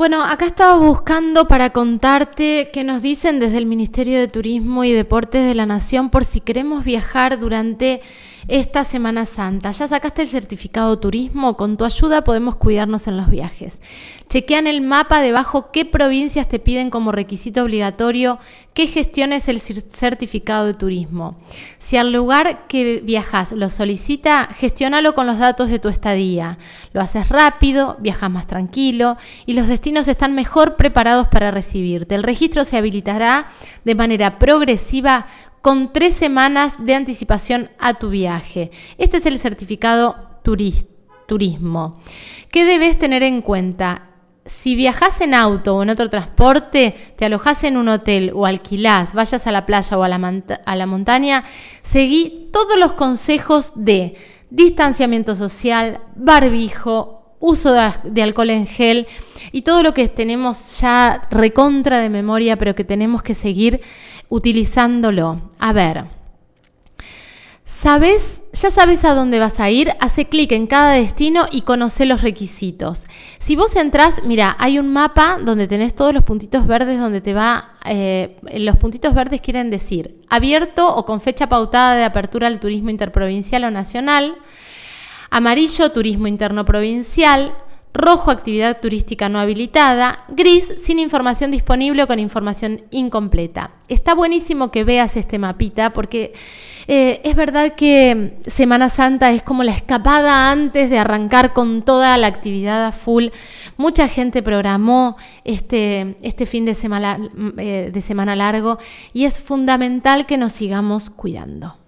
Bueno, acá estaba buscando para contarte qué nos dicen desde el Ministerio de Turismo y Deportes de la Nación por si queremos viajar durante esta Semana Santa. ¿Ya sacaste el certificado turismo? Con tu ayuda podemos cuidarnos en los viajes. Chequean el mapa debajo qué provincias te piden como requisito obligatorio que gestiones el certificado de turismo. Si al lugar que viajas lo solicita, gestiónalo con los datos de tu estadía. Lo haces rápido, viajas más tranquilo y los destinos están mejor preparados para recibirte. El registro se habilitará de manera progresiva con tres semanas de anticipación a tu viaje. Este es el certificado turismo. ¿Qué debes tener en cuenta? Si viajas en auto o en otro transporte, te alojas en un hotel o alquilás, vayas a la playa o a la, a la montaña, seguí todos los consejos de distanciamiento social, barbijo, uso de, alcohol en gel y todo lo que tenemos ya recontra de memoria, pero que tenemos que seguir utilizándolo. A ver, ¿sabes? Ya sabes a dónde vas a ir, hace clic en cada destino y conoce los requisitos. Si vos entrás, mira, hay un mapa donde tenés todos los puntitos verdes donde te va, eh, los puntitos verdes quieren decir abierto o con fecha pautada de apertura al turismo interprovincial o nacional amarillo turismo interno provincial, rojo actividad turística no habilitada, gris sin información disponible o con información incompleta. Está buenísimo que veas este mapita porque eh, es verdad que Semana Santa es como la escapada antes de arrancar con toda la actividad a full. Mucha gente programó este, este fin de semana, eh, de semana largo y es fundamental que nos sigamos cuidando.